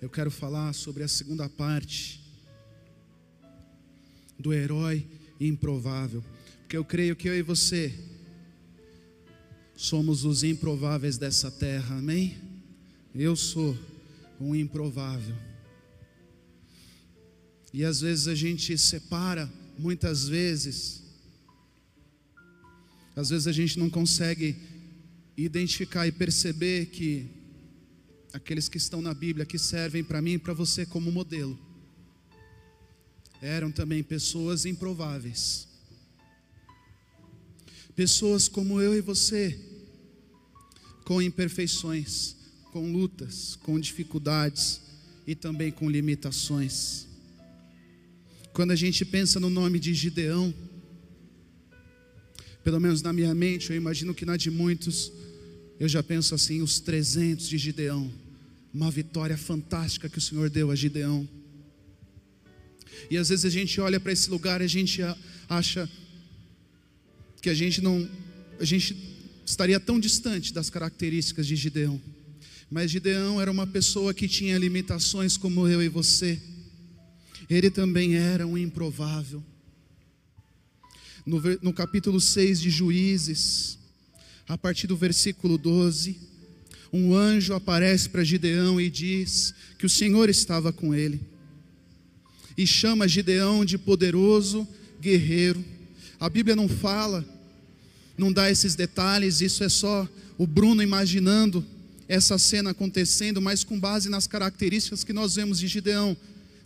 eu quero falar sobre a segunda parte do herói improvável, porque eu creio que eu e você somos os improváveis dessa terra, amém? Eu sou um improvável. E às vezes a gente separa, muitas vezes, às vezes a gente não consegue identificar e perceber que aqueles que estão na Bíblia, que servem para mim e para você como modelo, eram também pessoas improváveis. Pessoas como eu e você, com imperfeições, com lutas, com dificuldades e também com limitações. Quando a gente pensa no nome de Gideão, pelo menos na minha mente, eu imagino que na de muitos, eu já penso assim: os 300 de Gideão, uma vitória fantástica que o Senhor deu a Gideão. E às vezes a gente olha para esse lugar e a gente acha que a gente não, a gente estaria tão distante das características de Gideão. Mas Gideão era uma pessoa que tinha limitações como eu e você. Ele também era um improvável. No, no capítulo 6 de Juízes, a partir do versículo 12, um anjo aparece para Gideão e diz que o Senhor estava com ele. E chama Gideão de poderoso guerreiro. A Bíblia não fala, não dá esses detalhes, isso é só o Bruno imaginando essa cena acontecendo, mas com base nas características que nós vemos de Gideão,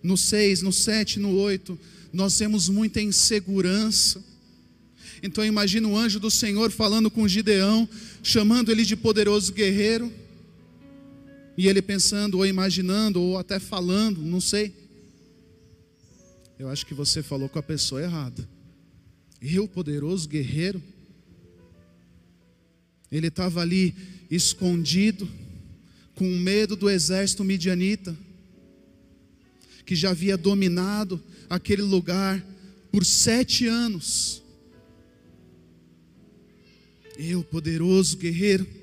no 6, no 7, no 8, nós vemos muita insegurança. Então imagina o anjo do Senhor falando com Gideão, chamando ele de poderoso guerreiro, e ele pensando, ou imaginando, ou até falando, não sei. Eu acho que você falou com a pessoa errada. Eu, poderoso guerreiro, ele estava ali escondido, com medo do exército midianita, que já havia dominado aquele lugar por sete anos. Eu, poderoso guerreiro.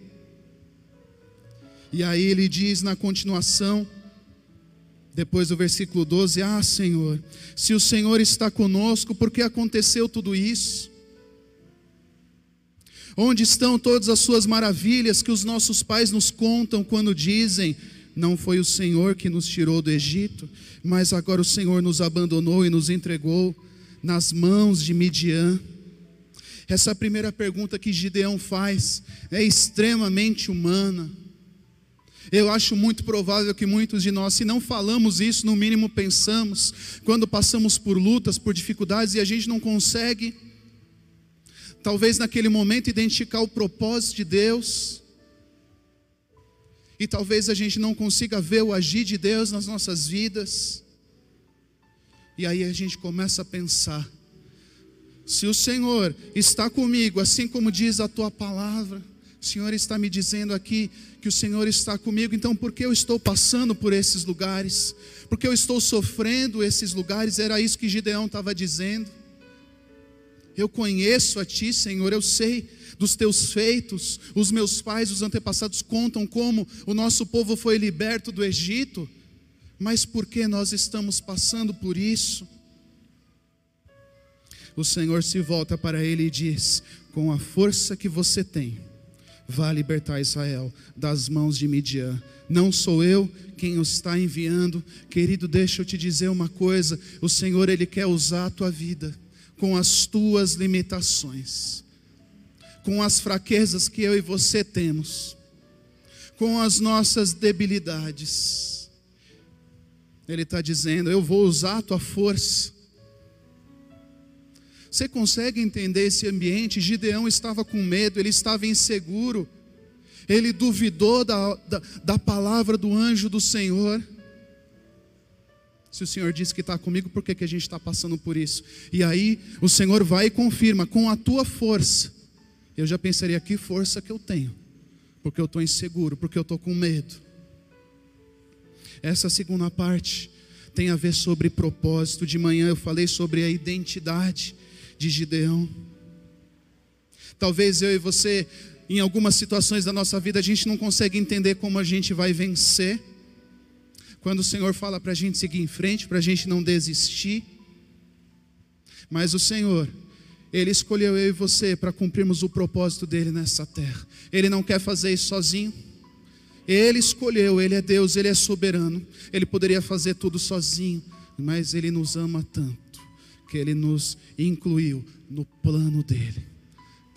E aí ele diz na continuação, depois do versículo 12: Ah, Senhor, se o Senhor está conosco, por que aconteceu tudo isso? Onde estão todas as suas maravilhas que os nossos pais nos contam quando dizem: Não foi o Senhor que nos tirou do Egito, mas agora o Senhor nos abandonou e nos entregou nas mãos de Midian? Essa primeira pergunta que Gideão faz é extremamente humana. Eu acho muito provável que muitos de nós, se não falamos isso, no mínimo pensamos, quando passamos por lutas, por dificuldades e a gente não consegue talvez naquele momento identificar o propósito de Deus, e talvez a gente não consiga ver o agir de Deus nas nossas vidas, e aí a gente começa a pensar: se o Senhor está comigo, assim como diz a tua palavra, o Senhor está me dizendo aqui que o Senhor está comigo, então por que eu estou passando por esses lugares? Porque eu estou sofrendo esses lugares? Era isso que Gideão estava dizendo. Eu conheço a Ti, Senhor, eu sei dos Teus feitos. Os meus pais, os antepassados, contam como o nosso povo foi liberto do Egito. Mas por que nós estamos passando por isso? O Senhor se volta para ele e diz: Com a força que você tem, vá libertar Israel das mãos de Midian. Não sou eu quem o está enviando. Querido, deixa eu te dizer uma coisa: o Senhor, Ele quer usar a tua vida com as tuas limitações, com as fraquezas que eu e você temos, com as nossas debilidades. Ele está dizendo: Eu vou usar a tua força. Você consegue entender esse ambiente? Gideão estava com medo, ele estava inseguro, ele duvidou da, da, da palavra do anjo do Senhor. Se o Senhor disse que está comigo, por que, que a gente está passando por isso? E aí o Senhor vai e confirma: com a tua força. Eu já pensaria: que força que eu tenho? Porque eu estou inseguro, porque eu estou com medo. Essa segunda parte tem a ver sobre propósito. De manhã eu falei sobre a identidade de Gideão. Talvez eu e você, em algumas situações da nossa vida, a gente não consegue entender como a gente vai vencer quando o Senhor fala para a gente seguir em frente, para a gente não desistir. Mas o Senhor, Ele escolheu eu e você para cumprirmos o propósito dele nessa terra. Ele não quer fazer isso sozinho. Ele escolheu, Ele é Deus, Ele é soberano. Ele poderia fazer tudo sozinho, mas Ele nos ama tanto que Ele nos incluiu no plano dele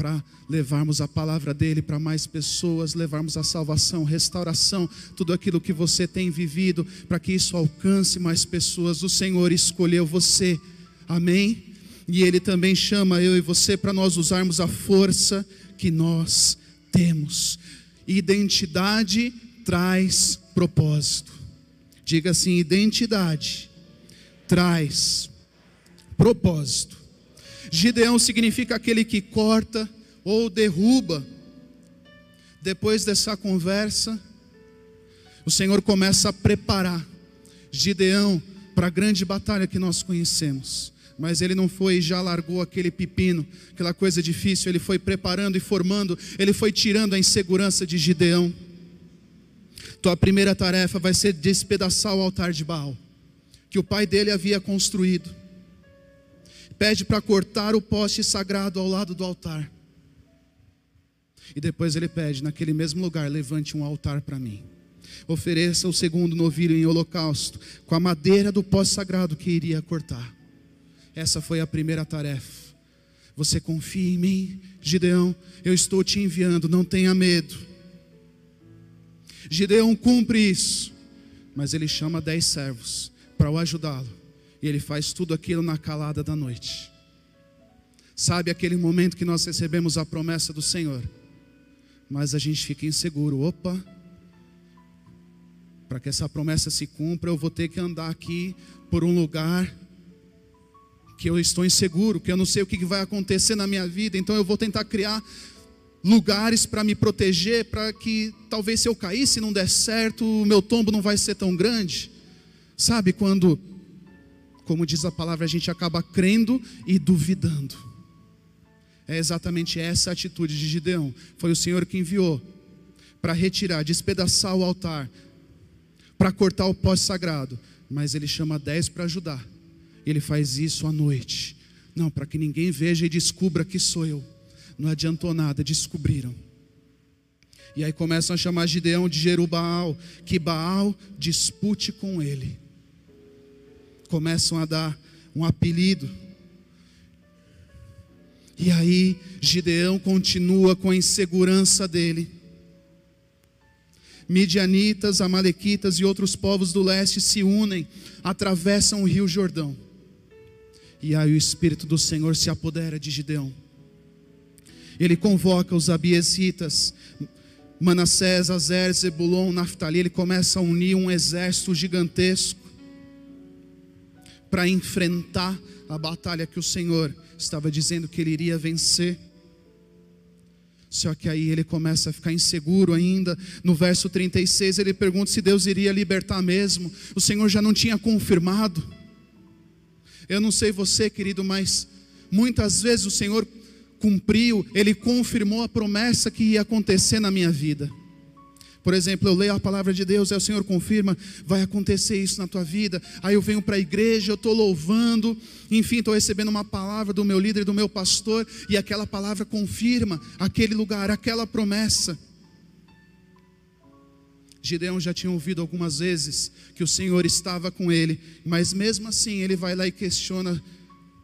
para levarmos a palavra dele para mais pessoas, levarmos a salvação, restauração, tudo aquilo que você tem vivido, para que isso alcance mais pessoas. O Senhor escolheu você, amém? E Ele também chama eu e você para nós usarmos a força que nós temos. Identidade traz propósito. Diga assim: identidade traz propósito. Gideão significa aquele que corta ou derruba. Depois dessa conversa, o Senhor começa a preparar Gideão para a grande batalha que nós conhecemos. Mas ele não foi e já largou aquele pepino, aquela coisa difícil, ele foi preparando e formando, ele foi tirando a insegurança de Gideão. Tua primeira tarefa vai ser despedaçar o altar de Baal, que o pai dele havia construído pede para cortar o poste sagrado ao lado do altar. E depois ele pede, naquele mesmo lugar, levante um altar para mim. Ofereça o segundo novilho em holocausto, com a madeira do poste sagrado que iria cortar. Essa foi a primeira tarefa. Você confia em mim, Gideão? Eu estou te enviando, não tenha medo. Gideão cumpre isso, mas ele chama dez servos para o ajudá-lo e ele faz tudo aquilo na calada da noite. Sabe aquele momento que nós recebemos a promessa do Senhor, mas a gente fica inseguro. Opa, para que essa promessa se cumpra, eu vou ter que andar aqui por um lugar que eu estou inseguro, que eu não sei o que vai acontecer na minha vida, então eu vou tentar criar lugares para me proteger, para que talvez se eu cair, se não der certo, o meu tombo não vai ser tão grande. Sabe quando como diz a palavra, a gente acaba crendo e duvidando. É exatamente essa atitude de Gideão. Foi o Senhor que enviou para retirar, despedaçar o altar, para cortar o pó sagrado. Mas ele chama dez para ajudar. Ele faz isso à noite. Não, para que ninguém veja e descubra que sou eu. Não adiantou nada, descobriram. E aí começam a chamar Gideão de Jerubaal, que Baal dispute com ele começam a dar um apelido. E aí Gideão continua com a insegurança dele. Midianitas, Amalequitas e outros povos do leste se unem, atravessam o rio Jordão. E aí o Espírito do Senhor se apodera de Gideão. Ele convoca os abiesitas, Manassés, Azer, Zebulon, Naftali. Ele começa a unir um exército gigantesco para enfrentar a batalha que o Senhor estava dizendo que ele iria vencer. Só que aí ele começa a ficar inseguro ainda. No verso 36 ele pergunta se Deus iria libertar mesmo. O Senhor já não tinha confirmado. Eu não sei você, querido, mas muitas vezes o Senhor cumpriu, ele confirmou a promessa que ia acontecer na minha vida. Por exemplo, eu leio a palavra de Deus, aí o Senhor confirma, vai acontecer isso na tua vida. Aí eu venho para a igreja, eu estou louvando, enfim, estou recebendo uma palavra do meu líder, do meu pastor, e aquela palavra confirma aquele lugar, aquela promessa. Gideão já tinha ouvido algumas vezes que o Senhor estava com ele, mas mesmo assim ele vai lá e questiona: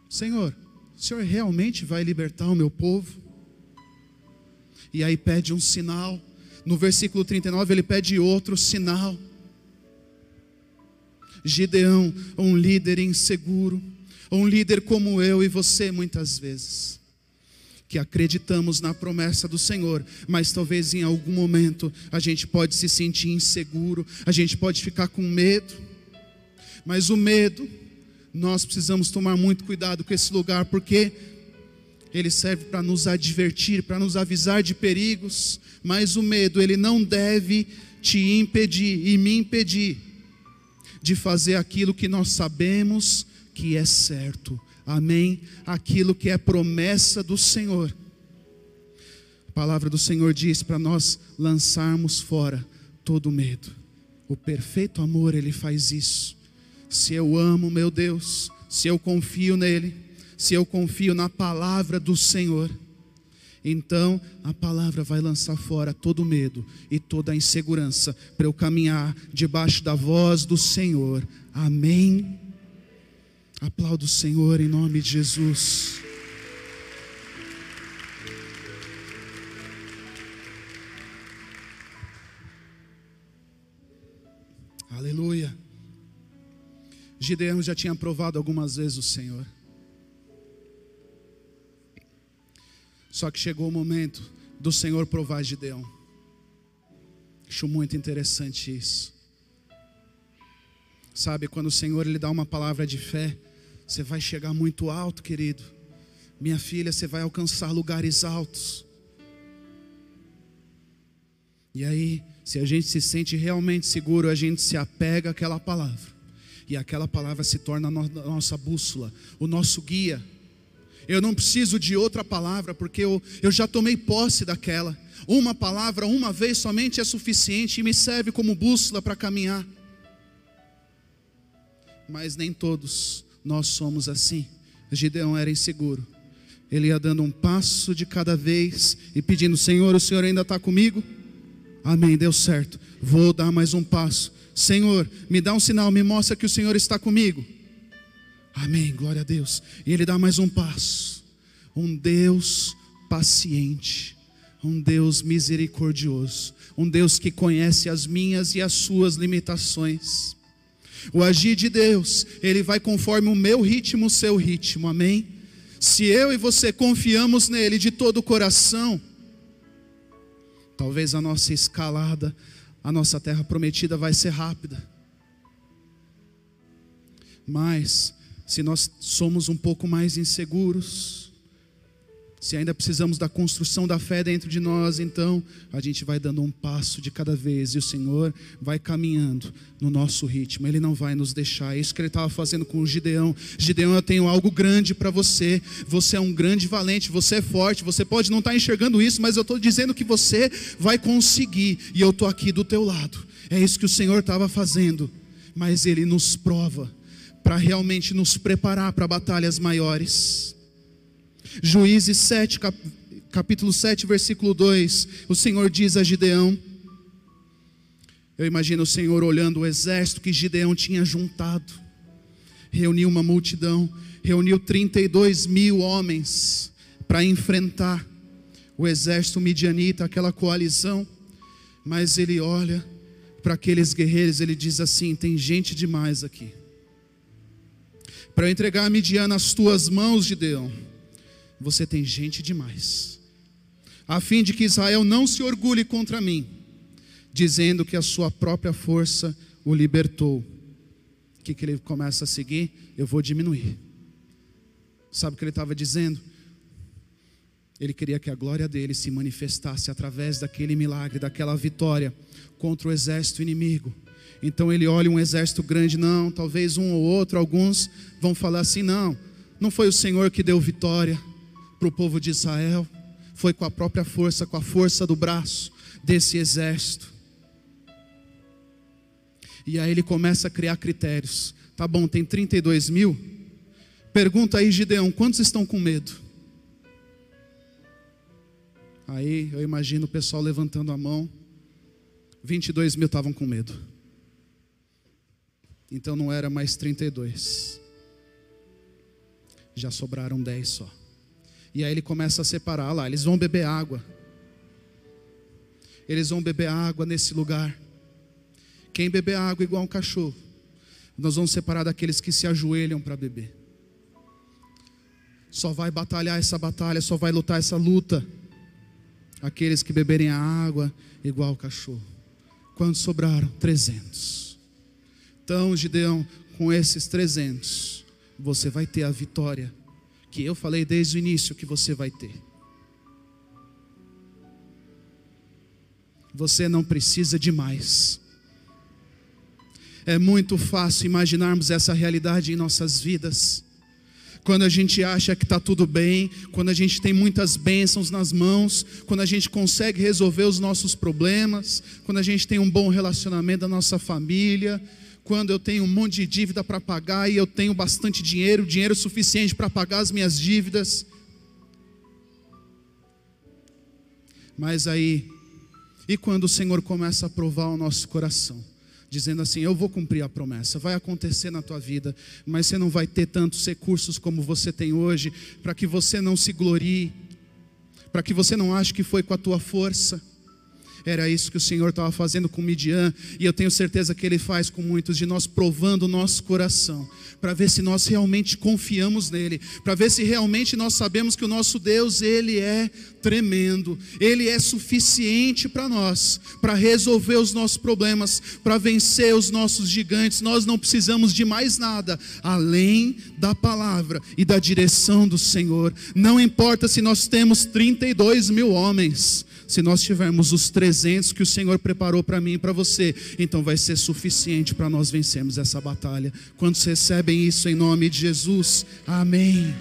Senhor, o Senhor realmente vai libertar o meu povo? E aí pede um sinal. No versículo 39 ele pede outro sinal. Gideão, um líder inseguro, um líder como eu e você muitas vezes, que acreditamos na promessa do Senhor, mas talvez em algum momento a gente pode se sentir inseguro, a gente pode ficar com medo, mas o medo, nós precisamos tomar muito cuidado com esse lugar, porque ele serve para nos advertir, para nos avisar de perigos, mas o medo, ele não deve te impedir e me impedir de fazer aquilo que nós sabemos que é certo. Amém? Aquilo que é promessa do Senhor. A palavra do Senhor diz para nós lançarmos fora todo medo. O perfeito amor, ele faz isso. Se eu amo meu Deus, se eu confio nele, se eu confio na palavra do Senhor, então a palavra vai lançar fora todo medo e toda insegurança para eu caminhar debaixo da voz do Senhor. Amém. Aplaudo o Senhor em nome de Jesus. Aleluia. Gideão já tinha provado algumas vezes o Senhor. Só que chegou o momento do Senhor provar Gideão. Acho muito interessante isso. Sabe, quando o Senhor lhe dá uma palavra de fé, você vai chegar muito alto, querido. Minha filha, você vai alcançar lugares altos. E aí, se a gente se sente realmente seguro, a gente se apega àquela palavra. E aquela palavra se torna a nossa bússola, o nosso guia. Eu não preciso de outra palavra, porque eu, eu já tomei posse daquela. Uma palavra, uma vez somente é suficiente e me serve como bússola para caminhar. Mas nem todos nós somos assim. Gideão era inseguro. Ele ia dando um passo de cada vez e pedindo: Senhor, o Senhor ainda está comigo? Amém, deu certo. Vou dar mais um passo. Senhor, me dá um sinal, me mostra que o Senhor está comigo. Amém, glória a Deus. E ele dá mais um passo. Um Deus paciente, um Deus misericordioso, um Deus que conhece as minhas e as suas limitações. O agir de Deus, ele vai conforme o meu ritmo, o seu ritmo. Amém. Se eu e você confiamos nele de todo o coração, Talvez a nossa escalada, a nossa terra prometida vai ser rápida. Mas, se nós somos um pouco mais inseguros, se ainda precisamos da construção da fé dentro de nós, então a gente vai dando um passo de cada vez e o Senhor vai caminhando no nosso ritmo. Ele não vai nos deixar. É isso que ele estava fazendo com o Gideão. Gideão, eu tenho algo grande para você. Você é um grande valente, você é forte. Você pode não estar tá enxergando isso, mas eu estou dizendo que você vai conseguir e eu estou aqui do teu lado. É isso que o Senhor estava fazendo. Mas Ele nos prova para realmente nos preparar para batalhas maiores. Juízes 7, capítulo 7, versículo 2, o Senhor diz a Gideão: Eu imagino o Senhor olhando o exército que Gideão tinha juntado, reuniu uma multidão, reuniu 32 mil homens para enfrentar o exército midianita, aquela coalizão, mas ele olha para aqueles guerreiros, ele diz assim: tem gente demais aqui. Para entregar a Midian nas tuas mãos, Gideão você tem gente demais, a fim de que Israel não se orgulhe contra mim, dizendo que a sua própria força o libertou. O que, que ele começa a seguir? Eu vou diminuir. Sabe o que ele estava dizendo? Ele queria que a glória dele se manifestasse através daquele milagre, daquela vitória contra o exército inimigo. Então ele olha um exército grande, não, talvez um ou outro, alguns vão falar assim: não, não foi o Senhor que deu vitória, para o povo de Israel foi com a própria força, com a força do braço desse exército. E aí ele começa a criar critérios. Tá bom, tem 32 mil. Pergunta aí, Gideão, quantos estão com medo? Aí eu imagino o pessoal levantando a mão. 22 mil estavam com medo. Então não era mais 32. Já sobraram 10 só. E aí ele começa a separar lá, eles vão beber água. Eles vão beber água nesse lugar. Quem beber água igual um cachorro, nós vamos separar daqueles que se ajoelham para beber. Só vai batalhar essa batalha, só vai lutar essa luta. Aqueles que beberem a água igual o cachorro. Quantos sobraram? 300. Então, Gideão, com esses 300, você vai ter a vitória que eu falei desde o início que você vai ter. Você não precisa de mais. É muito fácil imaginarmos essa realidade em nossas vidas. quando a gente acha que está tudo bem, quando a gente tem muitas bênçãos nas mãos, quando a gente consegue resolver os nossos problemas, quando a gente tem um bom relacionamento da nossa família, quando eu tenho um monte de dívida para pagar e eu tenho bastante dinheiro, dinheiro suficiente para pagar as minhas dívidas. Mas aí, e quando o Senhor começa a provar o nosso coração? dizendo assim: Eu vou cumprir a promessa, vai acontecer na tua vida, mas você não vai ter tantos recursos como você tem hoje, para que você não se glorie, para que você não ache que foi com a tua força. Era isso que o Senhor estava fazendo com Midian, e eu tenho certeza que Ele faz com muitos de nós, provando o nosso coração, para ver se nós realmente confiamos nele, para ver se realmente nós sabemos que o nosso Deus, Ele é tremendo, Ele é suficiente para nós, para resolver os nossos problemas, para vencer os nossos gigantes. Nós não precisamos de mais nada além da palavra e da direção do Senhor. Não importa se nós temos 32 mil homens, se nós tivermos os 300 que o Senhor preparou para mim e para você, então vai ser suficiente para nós vencermos essa batalha. Quantos recebem isso em nome de Jesus? Amém.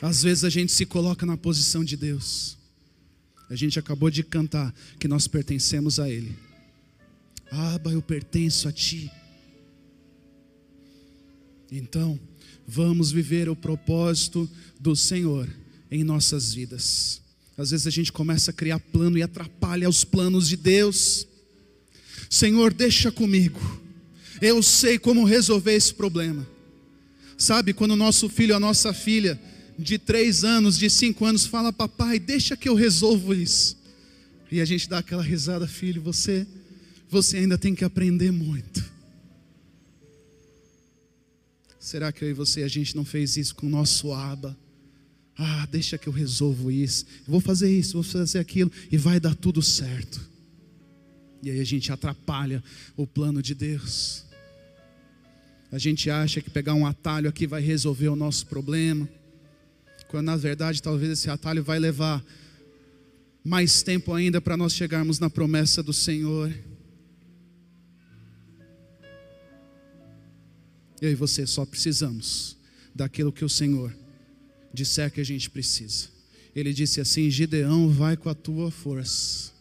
Às vezes a gente se coloca na posição de Deus. A gente acabou de cantar que nós pertencemos a Ele. Aba, eu pertenço a Ti. Então, vamos viver o propósito do Senhor em nossas vidas. Às vezes a gente começa a criar plano e atrapalha os planos de Deus. Senhor, deixa comigo. Eu sei como resolver esse problema. Sabe, quando o nosso filho, a nossa filha, de três anos, de cinco anos, fala, papai, deixa que eu resolvo isso. E a gente dá aquela risada, filho, você, você ainda tem que aprender muito. Será que eu e você a gente não fez isso com o nosso aba? Ah, deixa que eu resolvo isso. Eu vou fazer isso, vou fazer aquilo e vai dar tudo certo. E aí a gente atrapalha o plano de Deus. A gente acha que pegar um atalho aqui vai resolver o nosso problema, quando na verdade talvez esse atalho vai levar mais tempo ainda para nós chegarmos na promessa do Senhor. Eu e você só precisamos daquilo que o Senhor disser que a gente precisa. Ele disse assim: Gideão, vai com a tua força.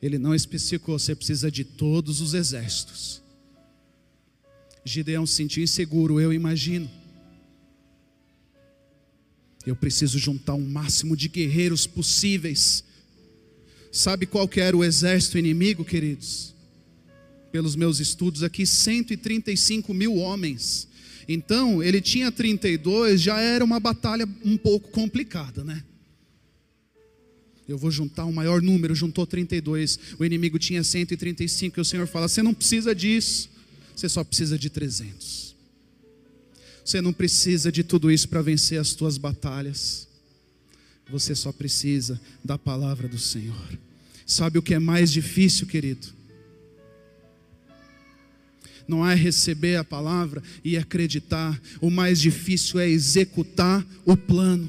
Ele não especificou, você precisa de todos os exércitos. Gideão se sentiu inseguro, eu imagino. Eu preciso juntar o um máximo de guerreiros possíveis. Sabe qual que era o exército inimigo, queridos? Pelos meus estudos aqui, 135 mil homens. Então, ele tinha 32, já era uma batalha um pouco complicada, né? Eu vou juntar um maior número, juntou 32. O inimigo tinha 135. E o Senhor fala: Você não precisa disso, você só precisa de 300. Você não precisa de tudo isso para vencer as tuas batalhas. Você só precisa da palavra do Senhor. Sabe o que é mais difícil, querido? Não é receber a palavra e acreditar, o mais difícil é executar o plano.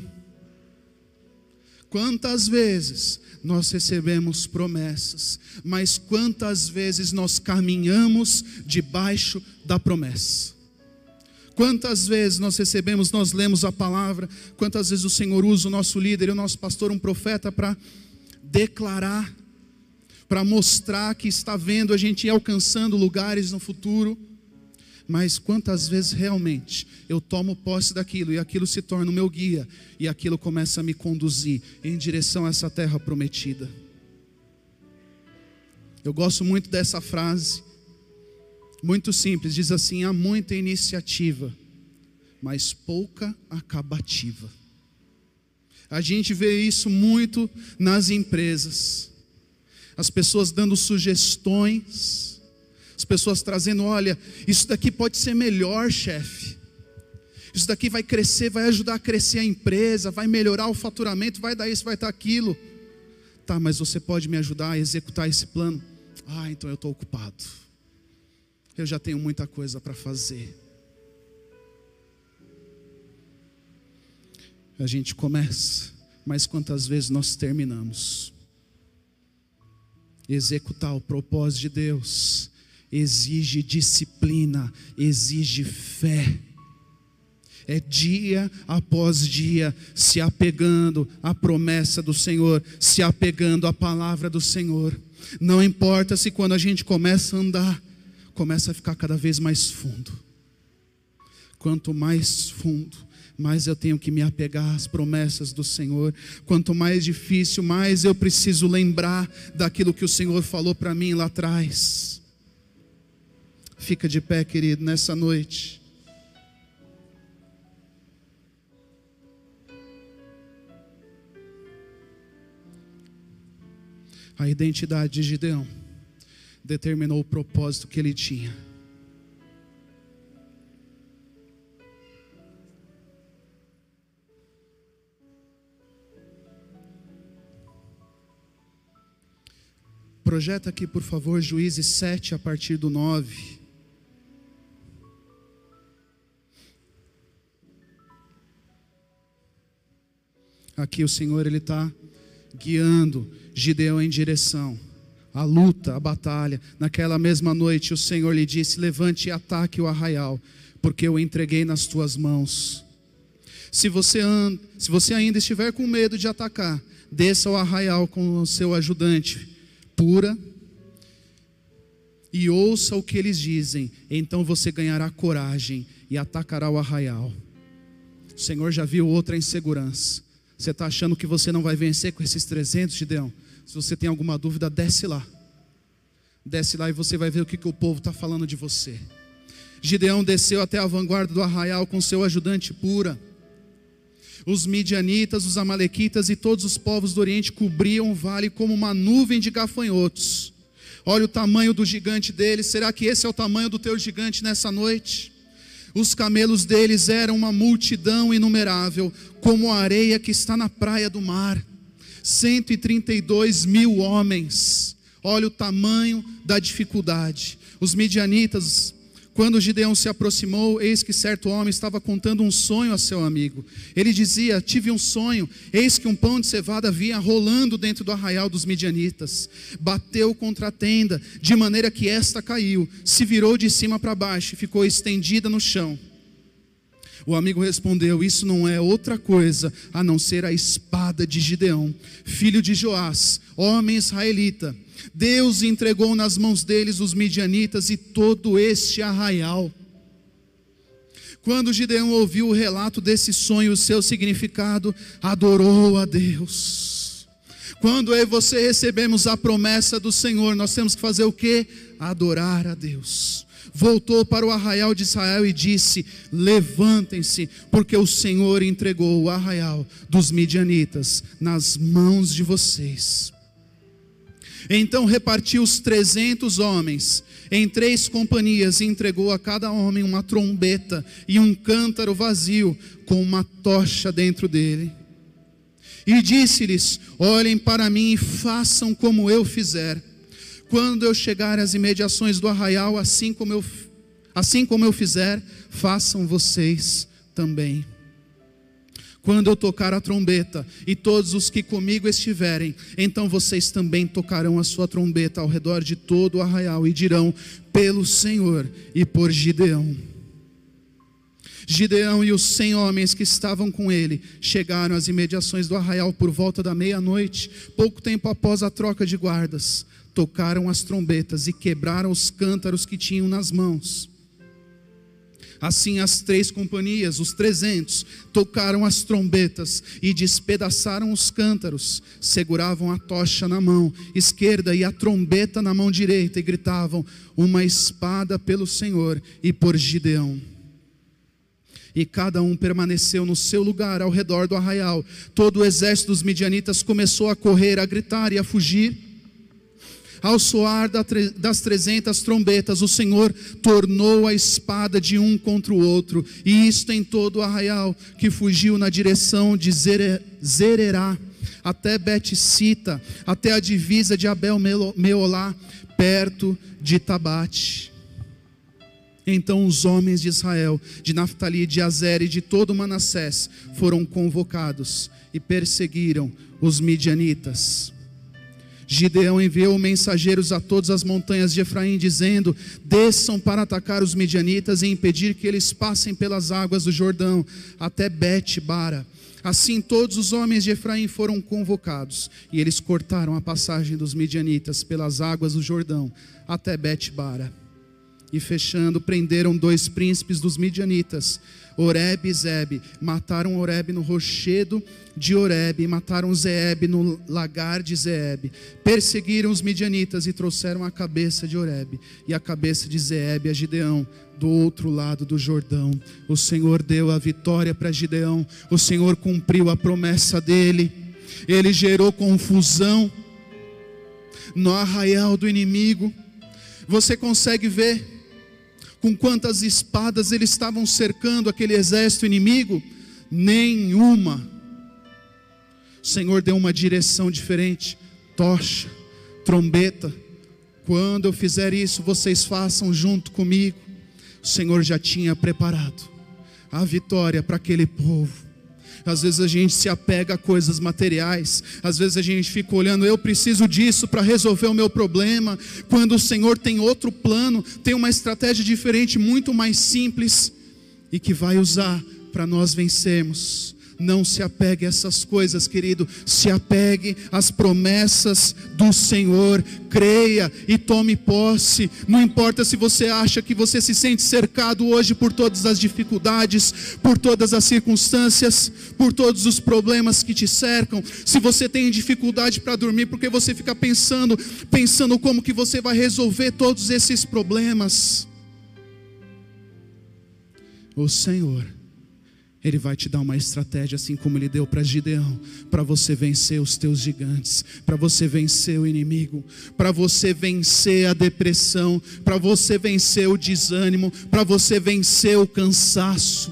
Quantas vezes nós recebemos promessas, mas quantas vezes nós caminhamos debaixo da promessa? Quantas vezes nós recebemos, nós lemos a palavra, quantas vezes o Senhor usa o nosso líder e o nosso pastor, um profeta, para declarar para mostrar que está vendo a gente alcançando lugares no futuro. Mas quantas vezes realmente eu tomo posse daquilo e aquilo se torna o meu guia e aquilo começa a me conduzir em direção a essa terra prometida? Eu gosto muito dessa frase, muito simples, diz assim: há muita iniciativa, mas pouca acabativa. A gente vê isso muito nas empresas as pessoas dando sugestões, as pessoas trazendo: olha, isso daqui pode ser melhor, chefe. Isso daqui vai crescer, vai ajudar a crescer a empresa, vai melhorar o faturamento, vai dar isso, vai dar aquilo. Tá, mas você pode me ajudar a executar esse plano? Ah, então eu estou ocupado. Eu já tenho muita coisa para fazer. A gente começa, mas quantas vezes nós terminamos? Executar o propósito de Deus exige disciplina, exige fé. É dia após dia se apegando à promessa do Senhor, se apegando à palavra do Senhor. Não importa se quando a gente começa a andar, começa a ficar cada vez mais fundo. Quanto mais fundo, mais eu tenho que me apegar às promessas do Senhor. Quanto mais difícil, mais eu preciso lembrar daquilo que o Senhor falou para mim lá atrás. Fica de pé, querido, nessa noite. A identidade de Gideão determinou o propósito que ele tinha. Projeta aqui, por favor, Juízes 7, a partir do 9. Aqui o Senhor ele está guiando Gideão em direção à luta, à batalha. Naquela mesma noite o Senhor lhe disse: Levante e ataque o arraial, porque eu entreguei nas tuas mãos. Se você, and... Se você ainda estiver com medo de atacar, desça ao arraial com o seu ajudante, pura, e ouça o que eles dizem, então você ganhará coragem e atacará o arraial. O Senhor já viu outra insegurança. Você está achando que você não vai vencer com esses 300, Gideão? Se você tem alguma dúvida, desce lá. Desce lá e você vai ver o que, que o povo está falando de você. Gideão desceu até a vanguarda do arraial com seu ajudante pura. Os midianitas, os amalequitas e todos os povos do Oriente cobriam o vale como uma nuvem de gafanhotos. Olha o tamanho do gigante deles. Será que esse é o tamanho do teu gigante nessa noite? Os camelos deles eram uma multidão inumerável, como a areia que está na praia do mar. 132 mil homens. Olha o tamanho da dificuldade. Os midianitas quando Gideão se aproximou, eis que certo homem estava contando um sonho a seu amigo. Ele dizia: Tive um sonho, eis que um pão de cevada vinha rolando dentro do arraial dos midianitas. Bateu contra a tenda, de maneira que esta caiu, se virou de cima para baixo e ficou estendida no chão. O amigo respondeu: Isso não é outra coisa a não ser a espada de Gideão, filho de Joás, homem israelita Deus entregou nas mãos deles os midianitas e todo este arraial. Quando Gideão ouviu o relato desse sonho, o seu significado, adorou a Deus. Quando eu e você recebemos a promessa do Senhor, nós temos que fazer o que? Adorar a Deus. Voltou para o arraial de Israel e disse: Levantem-se, porque o Senhor entregou o arraial dos midianitas nas mãos de vocês. Então repartiu os trezentos homens em três companhias e entregou a cada homem uma trombeta e um cântaro vazio com uma tocha dentro dele. E disse-lhes: Olhem para mim e façam como eu fizer. Quando eu chegar às imediações do arraial, assim como eu, assim como eu fizer, façam vocês também quando eu tocar a trombeta e todos os que comigo estiverem, então vocês também tocarão a sua trombeta ao redor de todo o arraial e dirão: pelo Senhor e por Gideão. Gideão e os cem homens que estavam com ele chegaram às imediações do arraial por volta da meia-noite, pouco tempo após a troca de guardas. Tocaram as trombetas e quebraram os cântaros que tinham nas mãos. Assim as três companhias, os trezentos, tocaram as trombetas e despedaçaram os cântaros, seguravam a tocha na mão esquerda e a trombeta na mão direita e gritavam: Uma espada pelo Senhor e por Gideão. E cada um permaneceu no seu lugar ao redor do arraial. Todo o exército dos midianitas começou a correr, a gritar e a fugir. Ao soar das trezentas trombetas, o Senhor tornou a espada de um contra o outro, e isto em todo o arraial que fugiu na direção de Zererá, até Bet-Sita, até a divisa de Abel-Meolá, perto de Tabate. Então os homens de Israel, de Naftali, de Azer e de todo Manassés foram convocados e perseguiram os midianitas. Gideão enviou mensageiros a todas as montanhas de Efraim, dizendo: Desçam para atacar os medianitas e impedir que eles passem pelas águas do Jordão até Bet-bara. Assim todos os homens de Efraim foram convocados, e eles cortaram a passagem dos medianitas pelas águas do Jordão até Bet-bara. E fechando, prenderam dois príncipes dos midianitas, Oreb e Zeb. Mataram Oreb no rochedo de Oreb e mataram Zeeb no lagar de Zeeb. Perseguiram os midianitas e trouxeram a cabeça de Oreb e a cabeça de Zeeb a Gideão do outro lado do Jordão. O Senhor deu a vitória para Gideão. O Senhor cumpriu a promessa dele. Ele gerou confusão no arraial do inimigo. Você consegue ver com quantas espadas eles estavam cercando aquele exército inimigo? Nenhuma. O Senhor deu uma direção diferente: tocha, trombeta. Quando eu fizer isso, vocês façam junto comigo. O Senhor já tinha preparado a vitória para aquele povo. Às vezes a gente se apega a coisas materiais, às vezes a gente fica olhando, eu preciso disso para resolver o meu problema, quando o Senhor tem outro plano, tem uma estratégia diferente, muito mais simples e que vai usar para nós vencermos. Não se apegue a essas coisas, querido. Se apegue às promessas do Senhor. Creia e tome posse. Não importa se você acha que você se sente cercado hoje por todas as dificuldades, por todas as circunstâncias, por todos os problemas que te cercam. Se você tem dificuldade para dormir porque você fica pensando, pensando como que você vai resolver todos esses problemas. O Senhor ele vai te dar uma estratégia, assim como Ele deu para Gideão, para você vencer os teus gigantes, para você vencer o inimigo, para você vencer a depressão, para você vencer o desânimo, para você vencer o cansaço,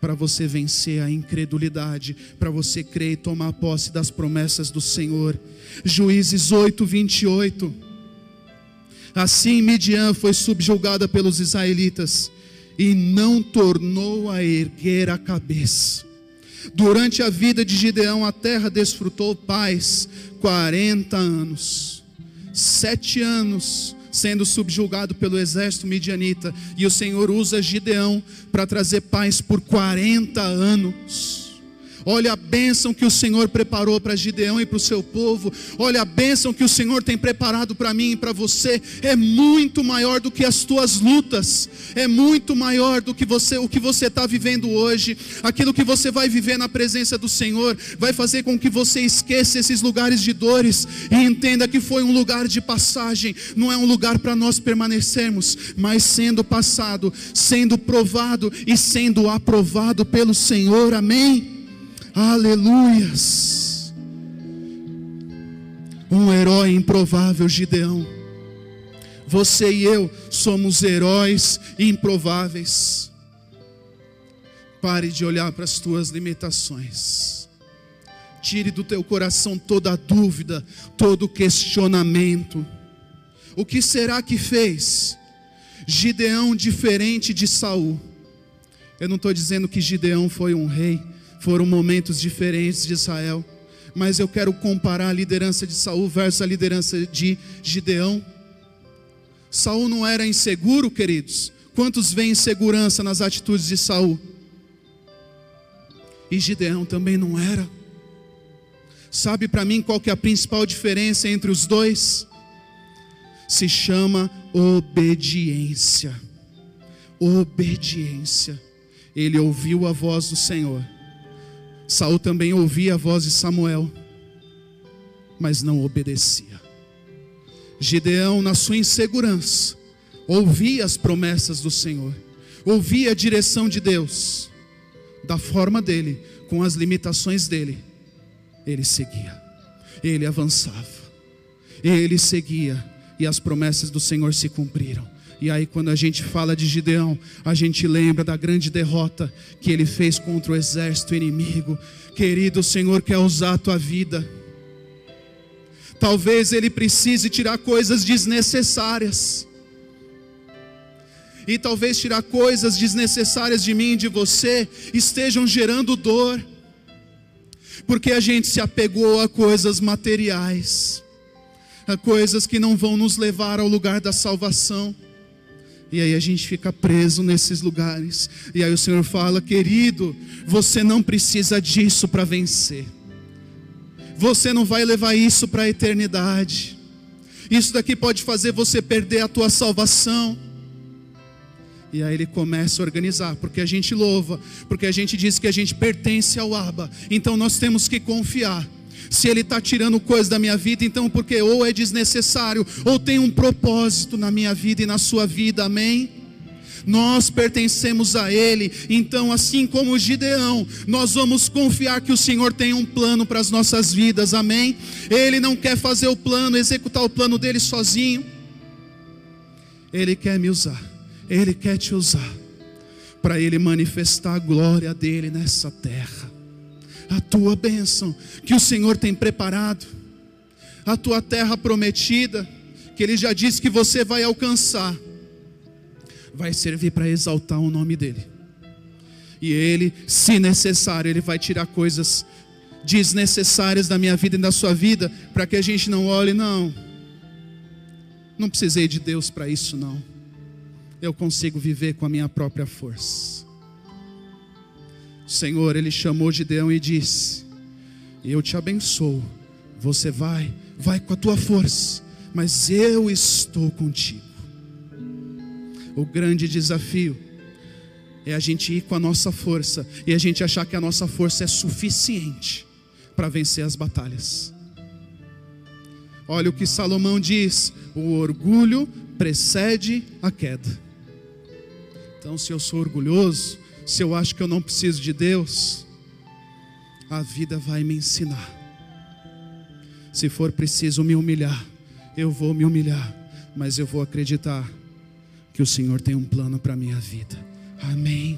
para você vencer a incredulidade, para você crer e tomar posse das promessas do Senhor. Juízes 8, 28. Assim Midian foi subjugada pelos israelitas e não tornou a erguer a cabeça. Durante a vida de Gideão, a terra desfrutou paz 40 anos, sete anos sendo subjugado pelo exército midianita, e o Senhor usa Gideão para trazer paz por 40 anos. Olha a bênção que o Senhor preparou para Gideão e para o seu povo. Olha a bênção que o Senhor tem preparado para mim e para você. É muito maior do que as tuas lutas. É muito maior do que você, o que você está vivendo hoje. Aquilo que você vai viver na presença do Senhor vai fazer com que você esqueça esses lugares de dores e entenda que foi um lugar de passagem. Não é um lugar para nós permanecermos, mas sendo passado, sendo provado e sendo aprovado pelo Senhor. Amém. Aleluias. Um herói improvável, Gideão. Você e eu somos heróis improváveis. Pare de olhar para as tuas limitações. Tire do teu coração toda dúvida, todo questionamento. O que será que fez Gideão diferente de Saul? Eu não estou dizendo que Gideão foi um rei foram momentos diferentes de Israel, mas eu quero comparar a liderança de Saul versus a liderança de Gideão. Saul não era inseguro, queridos. Quantos veem insegurança nas atitudes de Saul? E Gideão também não era. Sabe para mim qual que é a principal diferença entre os dois? Se chama obediência. Obediência. Ele ouviu a voz do Senhor Saul também ouvia a voz de Samuel, mas não obedecia. Gideão, na sua insegurança, ouvia as promessas do Senhor, ouvia a direção de Deus, da forma dele, com as limitações dele, ele seguia, ele avançava, ele seguia, e as promessas do Senhor se cumpriram. E aí, quando a gente fala de Gideão, a gente lembra da grande derrota que ele fez contra o exército inimigo. Querido, o Senhor quer usar a tua vida. Talvez ele precise tirar coisas desnecessárias. E talvez tirar coisas desnecessárias de mim e de você estejam gerando dor. Porque a gente se apegou a coisas materiais Há coisas que não vão nos levar ao lugar da salvação. E aí a gente fica preso nesses lugares. E aí o Senhor fala: querido, você não precisa disso para vencer. Você não vai levar isso para a eternidade. Isso daqui pode fazer você perder a tua salvação. E aí ele começa a organizar, porque a gente louva, porque a gente diz que a gente pertence ao Abba. Então nós temos que confiar. Se ele está tirando coisas da minha vida, então porque ou é desnecessário, ou tem um propósito na minha vida e na sua vida, amém? Nós pertencemos a Ele, então, assim como Gideão, nós vamos confiar que o Senhor tem um plano para as nossas vidas, amém? Ele não quer fazer o plano, executar o plano dele sozinho, Ele quer me usar. Ele quer te usar para Ele manifestar a glória dele nessa terra. A tua bênção que o Senhor tem preparado, a tua terra prometida, que Ele já disse que você vai alcançar, vai servir para exaltar o nome dEle. E Ele, se necessário, Ele vai tirar coisas desnecessárias da minha vida e da sua vida, para que a gente não olhe, não. Não precisei de Deus para isso, não eu consigo viver com a minha própria força. Senhor, Ele chamou Gideão e disse: Eu te abençoo. Você vai, vai com a tua força, mas eu estou contigo. O grande desafio é a gente ir com a nossa força e a gente achar que a nossa força é suficiente para vencer as batalhas. Olha o que Salomão diz: o orgulho precede a queda. Então, se eu sou orgulhoso, se eu acho que eu não preciso de Deus, a vida vai me ensinar. Se for preciso me humilhar, eu vou me humilhar, mas eu vou acreditar que o Senhor tem um plano para a minha vida. Amém.